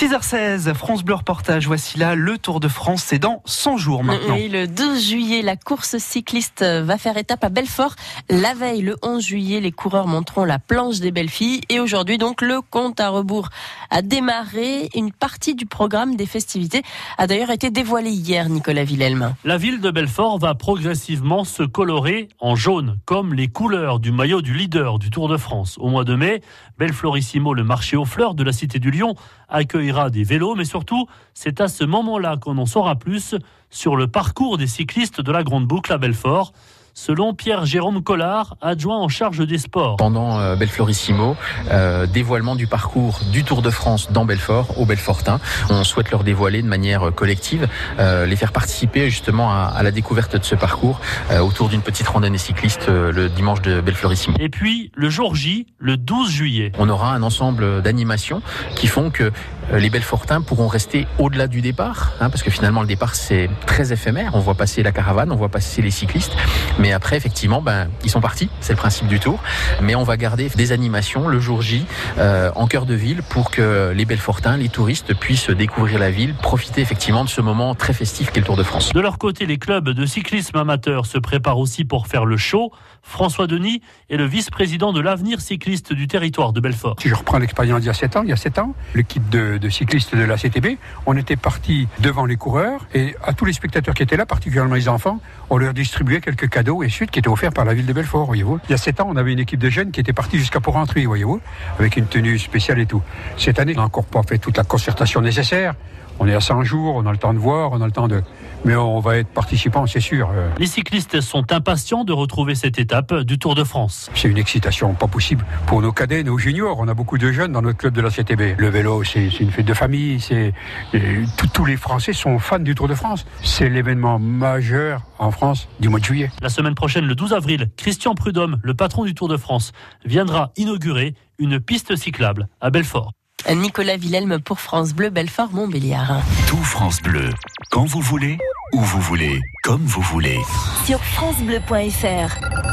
6h16, France Bleu Reportage. Voici là le Tour de France. C'est dans 100 jours maintenant. Oui, le 12 juillet, la course cycliste va faire étape à Belfort. La veille, le 11 juillet, les coureurs monteront la planche des belles filles. Et aujourd'hui, donc, le compte à rebours a démarré. Une partie du programme des festivités a d'ailleurs été dévoilée hier, Nicolas Villelme. La ville de Belfort va progressivement se colorer en jaune, comme les couleurs du maillot du leader du Tour de France. Au mois de mai, Belflorissimo, le marché aux fleurs de la Cité du Lion, des vélos, mais surtout, c'est à ce moment-là qu'on en saura plus sur le parcours des cyclistes de la Grande Boucle à Belfort selon Pierre-Jérôme Collard, adjoint en charge des sports. Pendant euh, Belflorissimo, euh, dévoilement du parcours du Tour de France dans Belfort, au Belfortin. On souhaite leur dévoiler de manière collective, euh, les faire participer justement à, à, la découverte de ce parcours euh, autour d'une petite randonnée cycliste euh, le dimanche de Belflorissimo. Et puis, le jour J, le 12 juillet. On aura un ensemble d'animations qui font que euh, les Belfortins pourront rester au-delà du départ, hein, parce que finalement le départ c'est très éphémère. On voit passer la caravane, on voit passer les cyclistes, mais après effectivement, ben ils sont partis. C'est le principe du tour. Mais on va garder des animations le jour J euh, en cœur de ville pour que les Belfortins, les touristes puissent découvrir la ville, profiter effectivement de ce moment très festif qu'est le Tour de France. De leur côté, les clubs de cyclisme amateur se préparent aussi pour faire le show. François Denis est le vice-président de l'avenir cycliste du territoire de Belfort. Si je reprends l'expérience d'il y a 7 ans, il y a 7 ans, l'équipe de, de, cyclistes de la CTB, on était parti devant les coureurs et à tous les spectateurs qui étaient là, particulièrement les enfants, on leur distribuait quelques cadeaux et suite qui étaient offerts par la ville de Belfort. Il y a 7 ans, on avait une équipe de jeunes qui était partie jusqu'à pour voyez-vous, avec une tenue spéciale et tout. Cette année, on n'a encore pas fait toute la concertation nécessaire. On est à 100 jours, on a le temps de voir, on a le temps de... Mais on va être participant, c'est sûr. Les cyclistes sont impatients de retrouver cette étape du Tour de France. C'est une excitation pas possible pour nos cadets, nos juniors. On a beaucoup de jeunes dans notre club de la CTB. Le vélo, c'est une fête de famille. C'est Tous les Français sont fans du Tour de France. C'est l'événement majeur en France du mois de juillet. La semaine prochaine, le 12 avril, Christian Prudhomme, le patron du Tour de France, viendra inaugurer une piste cyclable à Belfort. Nicolas Villelme pour France Bleu Belfort Montbéliard. Tout France Bleu, quand vous voulez, où vous voulez, comme vous voulez. Sur francebleu.fr